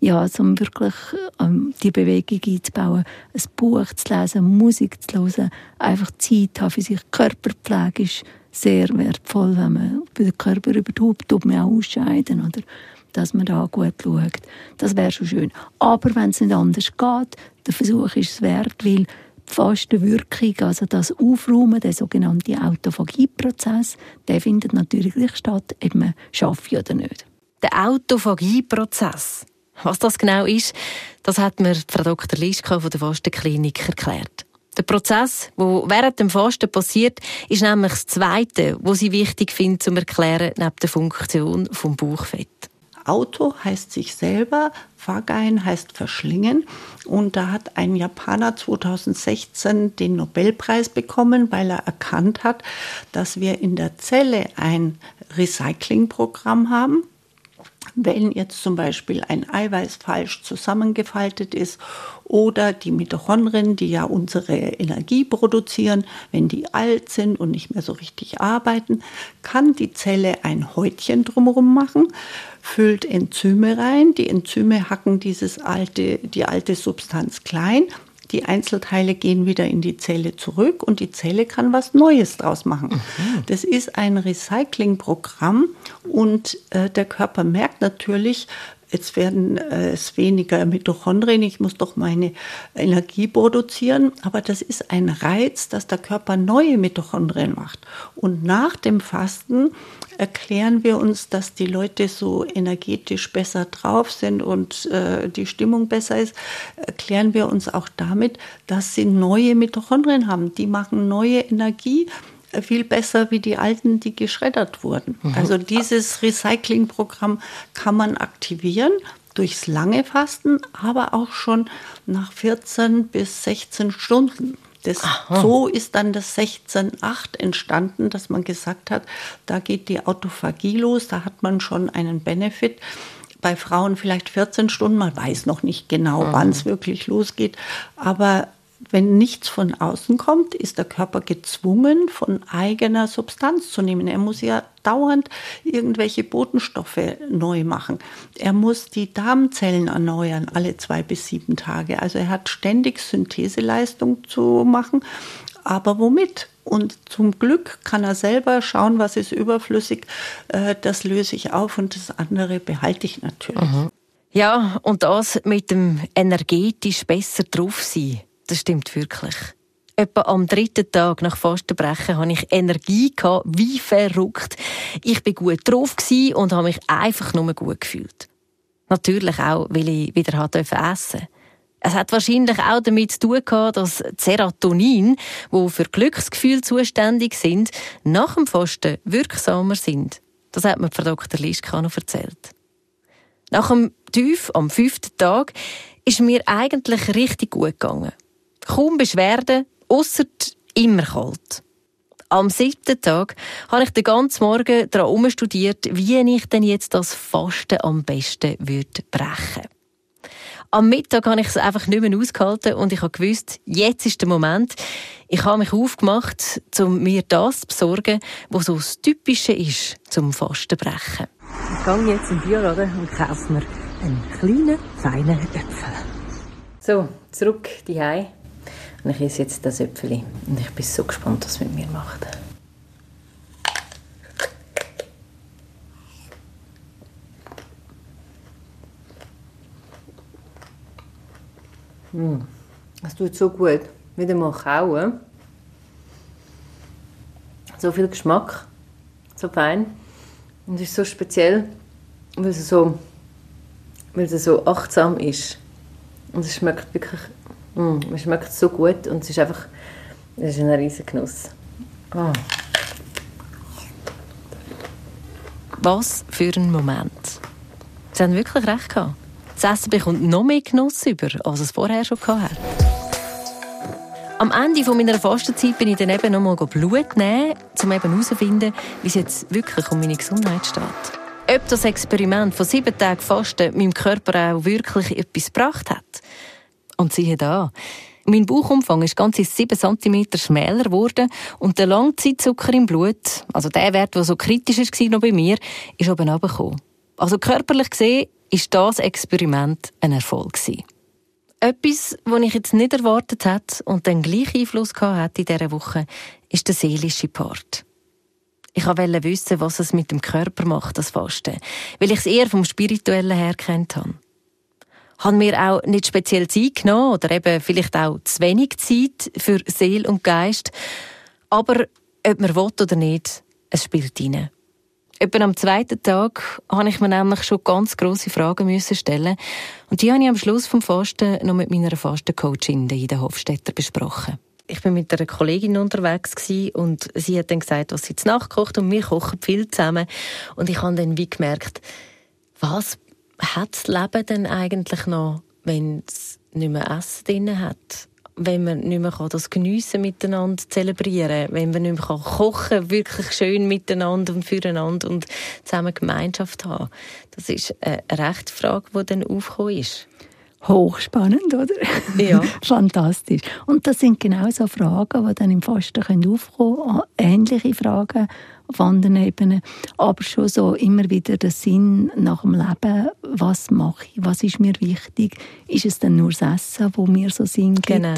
ja, also um wirklich ähm, die Bewegung einzubauen, ein Buch zu lesen, Musik zu hören, einfach Zeit haben für sich. Körperpflege ist sehr wertvoll, wenn man den Körper überhaupt tut man auch ausscheiden oder dass man da gut schaut. Das wäre schon schön. Aber wenn es nicht anders geht, der Versuch ist es wert, weil die Fastenwirkung, also das Aufräumen, der sogenannte Autophagie-Prozess, der findet natürlich statt, ob man schaffe oder nicht. Der Autophagie-Prozess, was das genau ist, das hat mir Frau Dr. Lischka von der Fastenklinik erklärt. Der Prozess, der während dem Fasten passiert, ist nämlich das Zweite, was sie wichtig findet, zum Erklären, neben der Funktion vom Bauchfett. Auto heißt sich selber, Fagein heißt verschlingen. Und da hat ein Japaner 2016 den Nobelpreis bekommen, weil er erkannt hat, dass wir in der Zelle ein Recyclingprogramm haben wenn jetzt zum Beispiel ein Eiweiß falsch zusammengefaltet ist oder die Mitochondrien, die ja unsere Energie produzieren, wenn die alt sind und nicht mehr so richtig arbeiten, kann die Zelle ein Häutchen drumherum machen, füllt Enzyme rein. Die Enzyme hacken dieses alte, die alte Substanz klein die Einzelteile gehen wieder in die Zelle zurück und die Zelle kann was Neues draus machen. Mhm. Das ist ein Recyclingprogramm und äh, der Körper merkt natürlich, jetzt werden äh, es weniger Mitochondrien, ich muss doch meine Energie produzieren, aber das ist ein Reiz, dass der Körper neue Mitochondrien macht. Und nach dem Fasten erklären wir uns, dass die Leute so energetisch besser drauf sind und äh, die Stimmung besser ist, erklären wir uns auch damit, dass sie neue Mitochondrien haben. Die machen neue Energie viel besser wie die alten, die geschreddert wurden. Mhm. Also dieses Recyclingprogramm kann man aktivieren durchs lange Fasten, aber auch schon nach 14 bis 16 Stunden. Das, so ist dann das 16.8 entstanden, dass man gesagt hat, da geht die Autophagie los, da hat man schon einen Benefit. Bei Frauen vielleicht 14 Stunden, man weiß noch nicht genau, mhm. wann es wirklich losgeht, aber wenn nichts von außen kommt, ist der Körper gezwungen, von eigener Substanz zu nehmen. Er muss ja dauernd irgendwelche Botenstoffe neu machen. Er muss die Darmzellen erneuern, alle zwei bis sieben Tage. Also er hat ständig Syntheseleistung zu machen. Aber womit? Und zum Glück kann er selber schauen, was ist überflüssig. Äh, das löse ich auf und das andere behalte ich natürlich. Mhm. Ja, und das mit dem energetisch besser drauf sein das stimmt wirklich. Etwa am dritten Tag nach Fastenbrechen hatte ich Energie wie verrückt. Ich war gut drauf und habe mich einfach nur gut gefühlt. Natürlich auch, weil ich wieder essen durfte. Es hat wahrscheinlich auch damit zu tun gehabt, dass Serotonin, wo für Glücksgefühl zuständig sind, nach dem Fasten wirksamer sind. Das hat mir Frau Dr. Lischka noch erzählt. Nach dem Tief am fünften Tag ist mir eigentlich richtig gut gegangen. Kaum Beschwerden, ausser immer kalt. Am siebten Tag habe ich den ganzen Morgen daran studiert, wie ich denn jetzt das Fasten am besten würde brechen Am Mittag habe ich es einfach nicht mehr ausgehalten und ich habe gewusst, jetzt ist der Moment. Ich habe mich aufgemacht, um mir das zu besorgen, was so das Typische ist zum Fastenbrechen. Ich gehe jetzt in den Bioladen und kaufe mir einen kleinen, feinen Äpfel. So, zurück die und ich esse jetzt das Äpfel und ich bin so gespannt, was es mit mir macht. Mm. Es tut so gut. Wieder mal kauen. So viel Geschmack. So fein. Und es ist so speziell, weil es so, weil es so achtsam ist. Und es schmeckt wirklich Mm, es schmeckt so gut und es ist einfach es ist ein riesen Genuss. Oh. Was für ein Moment. Sie haben wirklich recht gehabt. Das Essen bekommt noch mehr Genuss über, als es vorher schon hatte. Am Ende meiner Fastenzeit bin ich dann eben noch mal Blut nehmen, um herauszufinden, wie es jetzt wirklich um meine Gesundheit steht. Ob das Experiment von sieben Tagen Fasten meinem Körper auch wirklich etwas gebracht hat. Und siehe da, mein Bauchumfang ist ganze 7 cm schmäler geworden und der Langzeitzucker im Blut, also der Wert, der so kritisch war noch bei mir, ist oben runtergekommen. Also körperlich gesehen ist das Experiment ein Erfolg. Etwas, was ich jetzt nicht erwartet hätte und den gleichen Einfluss hatte in dieser Woche, ist der seelische Part. Ich wollte wissen, was es mit dem Körper macht, das Fasten, weil ich es eher vom Spirituellen her kennt habe haben wir auch nicht speziell Zeit genommen oder eben vielleicht auch zu wenig Zeit für Seele und Geist. Aber ob man will oder nicht, es spielt rein. Etwa am zweiten Tag habe ich mir nämlich schon ganz grosse Fragen stellen und die habe ich am Schluss vom Fasten noch mit meiner Fastencoachin Ida Hofstetter besprochen. ich bin mit einer Kollegin unterwegs und sie hat dann gesagt, was sie jetzt nachkocht und wir kochen viel zusammen und ich habe dann wie gemerkt, was hat das Leben denn eigentlich noch, wenn es nicht mehr Essen drin hat? wenn man nicht mehr das Geniessen miteinander zelebrieren wenn man nicht mehr kochen wirklich schön miteinander und füreinander und zusammen Gemeinschaft haben. Das ist eine rechte Frage, die dann aufgekommen ist. Hochspannend, oder? Ja. *laughs* Fantastisch. Und das sind genau so Fragen, die dann im Fasten aufkommen können. Ähnliche Fragen auf anderen Ebenen. Aber schon so immer wieder der Sinn nach dem Leben. Was mache ich? Was ist mir wichtig? Ist es dann nur das Essen, wo mir so Sinn gibt? Genau.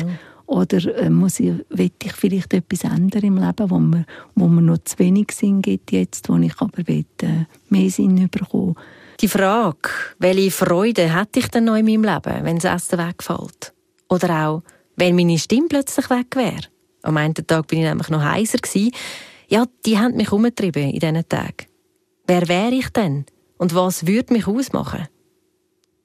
Oder äh, muss ich, will ich vielleicht etwas ändern im Leben, wo mir, wo mir noch zu wenig Sinn gibt jetzt, wo ich aber will, äh, mehr Sinn bekommen die Frage, welche Freude hätte ich denn noch in meinem Leben, wenn das Essen wegfällt? Oder auch, wenn meine Stimme plötzlich weg wäre? Am einen Tag bin ich nämlich noch heiser Ja, die haben mich umgetrieben in diesen Tagen. Wer wäre ich denn? Und was würde mich ausmachen?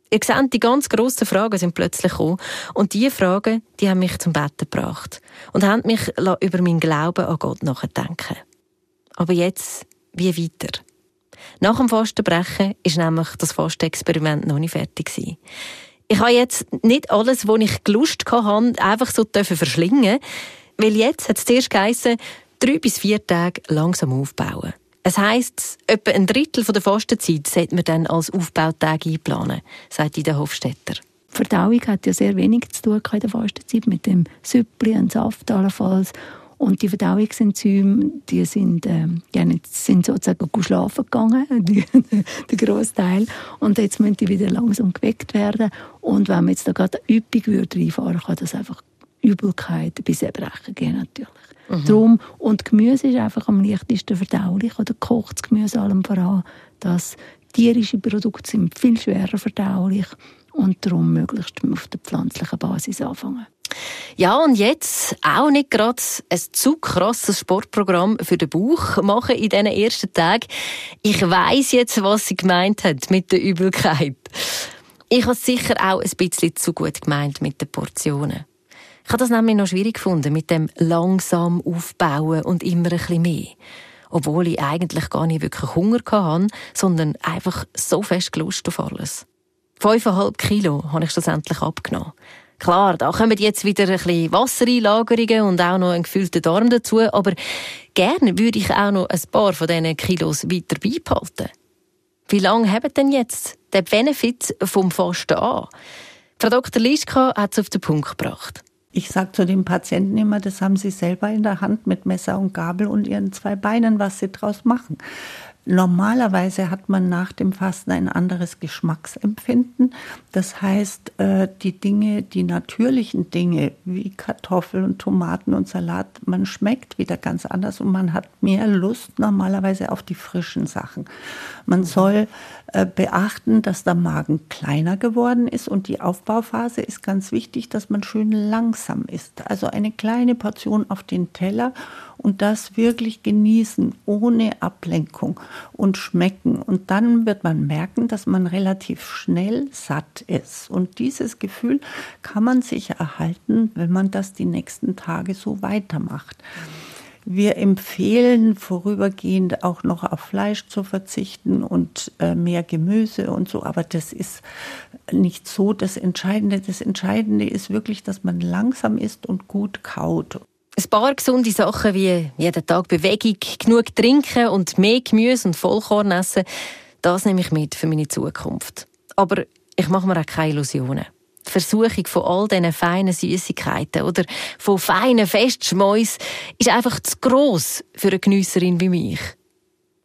Ihr seht, die ganz grossen Fragen sind plötzlich gekommen. Und diese Fragen, die haben mich zum Betten gebracht. Und haben mich über meinen Glauben an Gott nachdenken Aber jetzt, wie weiter? Nach dem Fastenbrechen ist nämlich das Fastenexperiment noch nicht fertig gewesen. Ich habe jetzt nicht alles, was ich gelust hatte, einfach so verschlingen weil jetzt hat es zuerst geheissen, drei bis vier Tage langsam aufbauen. Es heisst, etwa ein Drittel der Fastenzeit sollte man dann als Aufbautag einplanen, sagt Ida Hofstetter. Verdauung hat ja sehr wenig zu tun in der Fastenzeit, mit dem Süppli und Saft allenfalls und die Verdauungsenzyme, die sind, äh, die sind sozusagen schlafen gegangen, *laughs* die, der Großteil. Und jetzt müssen die wieder langsam geweckt werden. Und wenn man jetzt da gerade üppig würde reinfahren, kann das einfach Übelkeit bis Erbrechen gehen natürlich. Mhm. Drum, und Gemüse ist einfach am leichtesten verdaulich oder kochtes Gemüse allem voran. Das tierische Produkte sind viel schwerer verdaulich und darum möglichst auf der pflanzlichen Basis anfangen. Ja, und jetzt auch nicht gerade ein zu krasses Sportprogramm für den Bauch machen in diesen ersten Tagen. Ich weiß jetzt, was sie gemeint hat mit der Übelkeit. Ich habe sicher auch ein bisschen zu gut gemeint mit den Portionen. Ich habe das nämlich noch schwierig gefunden mit dem langsam aufbauen und immer ein bisschen mehr. Obwohl ich eigentlich gar nicht wirklich Hunger hatte, sondern einfach so fest Lust auf alles. Fünfeinhalb Kilo habe ich schlussendlich abgenommen. Klar, da kommen jetzt wieder ein bisschen Wassereinlagerungen und auch noch ein gefüllter Darm dazu, aber gerne würde ich auch noch ein paar von diesen Kilos weiter beibehalten. Wie lange haben denn jetzt der Benefit vom Fasten an? Frau Dr. Lischka hat es auf den Punkt gebracht. Ich sage zu den Patienten immer, das haben sie selber in der Hand mit Messer und Gabel und ihren zwei Beinen, was sie draus machen. Normalerweise hat man nach dem Fasten ein anderes Geschmacksempfinden. Das heißt, äh, die Dinge, die natürlichen Dinge wie Kartoffeln und Tomaten und Salat, man schmeckt wieder ganz anders und man hat mehr Lust normalerweise auf die frischen Sachen. Man soll beachten, dass der Magen kleiner geworden ist und die Aufbauphase ist ganz wichtig, dass man schön langsam isst. Also eine kleine Portion auf den Teller und das wirklich genießen, ohne Ablenkung und schmecken. Und dann wird man merken, dass man relativ schnell satt ist. Und dieses Gefühl kann man sich erhalten, wenn man das die nächsten Tage so weitermacht. Wir empfehlen vorübergehend auch noch auf Fleisch zu verzichten und äh, mehr Gemüse und so, aber das ist nicht so das Entscheidende. Das Entscheidende ist wirklich, dass man langsam isst und gut kaut. Ein paar gesunde Sachen wie jeden Tag Bewegung, genug trinken und mehr Gemüse und Vollkorn essen, das nehme ich mit für meine Zukunft. Aber ich mache mir auch keine Illusionen. Die Versuchung von all diesen feinen Süßigkeiten oder von feinen Festschmäus ist einfach zu gross für eine Geniesserin wie mich.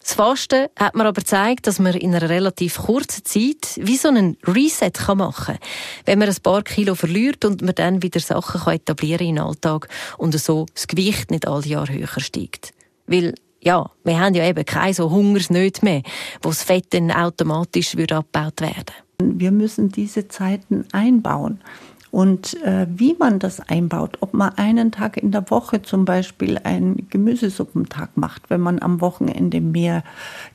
Das Fasten hat mir aber gezeigt, dass man in einer relativ kurzen Zeit wie so einen Reset machen kann. Wenn man ein paar Kilo verliert und man dann wieder Sachen kann etablieren in den Alltag und so das Gewicht nicht all Jahr höher steigt. Weil ja, wir haben ja eben keine so Hungersnöte mehr, wo das Fett dann automatisch abgebaut werden Wir müssen diese Zeiten einbauen. Und äh, wie man das einbaut, ob man einen Tag in der Woche zum Beispiel einen Gemüsesuppentag macht, wenn man am Wochenende mehr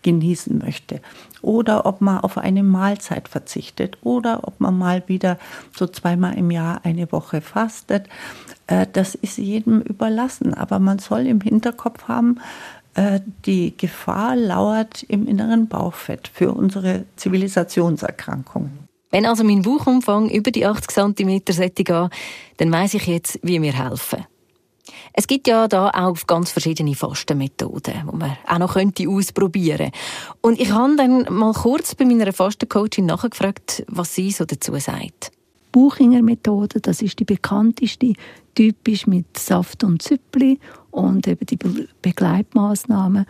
genießen möchte, oder ob man auf eine Mahlzeit verzichtet, oder ob man mal wieder so zweimal im Jahr eine Woche fastet. äh, das ist jedem überlassen. Aber man soll im Hinterkopf haben, die Gefahr lauert im inneren Bauchfett für unsere Zivilisationserkrankung. Wenn also mein Bauchumfang über die 80 cm sollte gehen, dann weiß ich jetzt, wie mir helfen. Es gibt ja da auch ganz verschiedene Fastenmethoden, die man auch noch könnte ausprobieren Und ich habe dann mal kurz bei meiner Fastencoachin nachgefragt, was sie so dazu sagt. Buchinger-Methode, das ist die bekannteste, typisch mit Saft und Züppli und eben die Begleitmaßnahmen.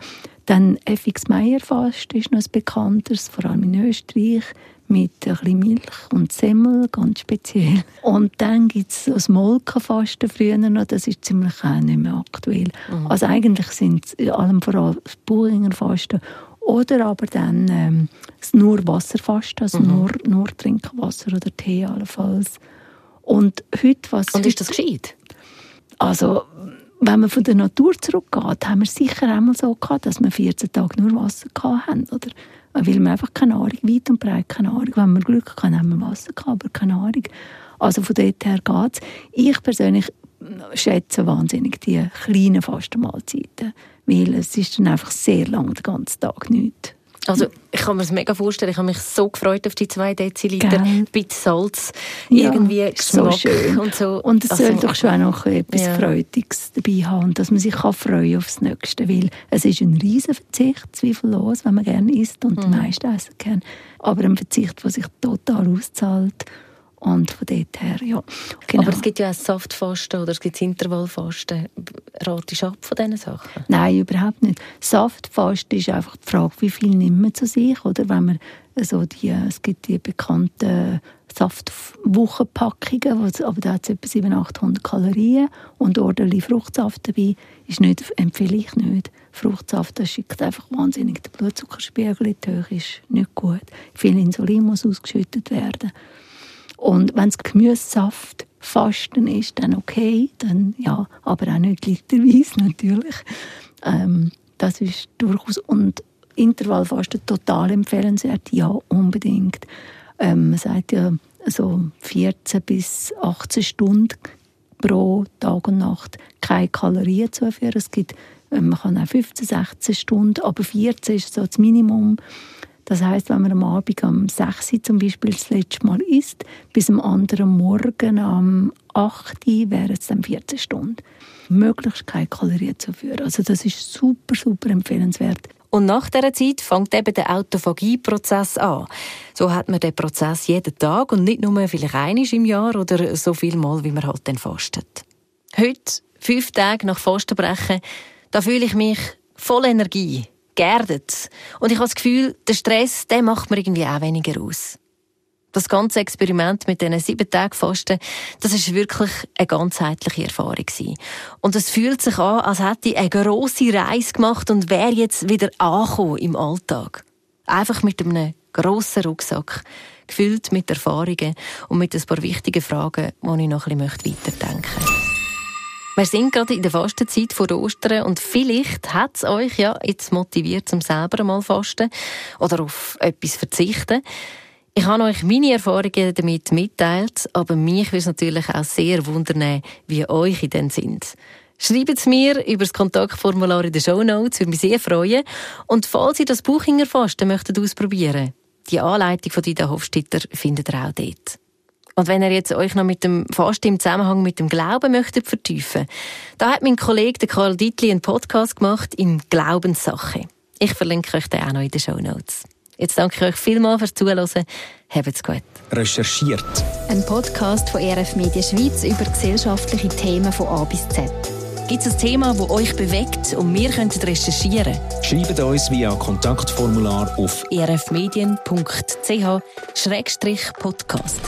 Dann FX-Meyer-Fast ist noch ein bekanntes, vor allem in Österreich mit ein bisschen Milch und Semmel, ganz speziell. Und dann gibt es das Molkenfasten früher noch, das ist ziemlich auch nicht mehr aktuell. Mhm. Also eigentlich sind es allem vor allem das Buchinger Fasten oder aber dann ähm, nur Wasserfasten, also mhm. nur, nur Trinkwasser oder Tee allenfalls. Und heute, was... Und ist das gescheit? Also wenn man von der Natur zurückgeht, haben wir sicher einmal so gehabt, dass wir 14 Tage nur Wasser hatten, oder? Weil wir einfach keine Ahnung, weit und breit keine Ahnung. Wenn wir Glück haben, haben wir Wasser gehabt, aber keine Ahnung. Also von dort her geht es. Ich persönlich schätze wahnsinnig die kleinen Fastenmahlzeiten, weil es ist dann einfach sehr lang den ganzen Tag nichts. Also ich kann mir das mega vorstellen, ich habe mich so gefreut auf die zwei Deziliter, ein bisschen Salz, irgendwie ja, Geschmack so schön. und so. Und es also, soll doch schon auch noch etwas ja. Freudiges dabei haben, dass man sich kann freuen aufs Nächste, weil es ist ein riesen Verzicht, zweifellos, wenn man gerne isst und mhm. die meisten essen gerne, aber ein Verzicht, der sich total auszahlt und von dort her, ja. Genau. Aber es gibt ja auch Saftfasten oder es gibt Intervallfasten. Ratest du ab von diesen Sachen? Nein, überhaupt nicht. Saftfasten ist einfach die Frage, wie viel nimmt man zu sich? Oder wenn man also die, es gibt die bekannten Saftwochenpackungen, aber da hat es etwa 700, 800 Kalorien und ordentlich Fruchtsaft dabei, ist nicht, empfehle ich nicht. Fruchtsaft das schickt einfach wahnsinnig den Blutzuckerspiegel in die Höhe, ist nicht gut. Viel Insulin muss ausgeschüttet werden. Und wenn es Gemüsesaft Fasten ist, dann okay, dann ja, aber auch nicht literweise natürlich. Ähm, das ist durchaus und Intervallfasten total empfehlenswert, ja unbedingt. Ähm, man sagt ja so 14 bis 18 Stunden pro Tag und Nacht keine Kalorien zuführen. Es gibt, ähm, man kann auch 15, 16 Stunden, aber 14 ist so das Minimum. Das heißt, wenn man am Abend um 6 Uhr zum Beispiel das letzte Mal isst, bis am anderen Morgen um 8 Uhr wären es dann 14 Stunden. Möglichst keine Kalorien zu führen. Also das ist super, super empfehlenswert. Und nach dieser Zeit fängt eben der Autophagie-Prozess an. So hat man den Prozess jeden Tag und nicht nur vielleicht einmal im Jahr oder so viel Mal, wie man halt dann fastet. Heute, fünf Tage nach Fastenbrechen, da fühle ich mich voll Energie geerdet. Und ich habe das Gefühl, der Stress, der macht mir irgendwie auch weniger aus. Das ganze Experiment mit diesen sieben Tagen Fasten, das ist wirklich eine ganzheitliche Erfahrung gewesen. Und es fühlt sich an, als hätte ich eine grosse Reise gemacht und wäre jetzt wieder angekommen im Alltag. Einfach mit einem grossen Rucksack, gefüllt mit Erfahrungen und mit ein paar wichtigen Fragen, die ich noch ein bisschen weiterdenken möchte. Wir sind gerade in der Fastenzeit vor Ostern und vielleicht hat es euch ja jetzt motiviert, zum selber mal fasten oder auf etwas verzichten. Ich habe euch meine Erfahrungen damit mitteilt, aber mich würde es natürlich auch sehr wundern, wie eure denn sind. Schreibt es mir über das Kontaktformular in den Show Notes, würde mich sehr freuen. Und falls ihr das Buchinger Fasten möchtet ausprobieren, die Anleitung von Dida Hofstetter findet ihr auch dort. Und wenn ihr jetzt euch noch mit dem Fasten im Zusammenhang mit dem Glauben möchtet vertiefen, da hat mein Kollege Karl Dietli einen Podcast gemacht in Glaubenssache. Ich verlinke euch den auch noch in den Show Notes. Jetzt danke ich euch vielmals fürs Zuhören. Habt's gut. Recherchiert. Ein Podcast von RF Media Schweiz über gesellschaftliche Themen von A bis Z. Gibt es ein Thema, das euch bewegt und wir können recherchieren? Schreibt uns via Kontaktformular auf rfmedien.ch-podcast.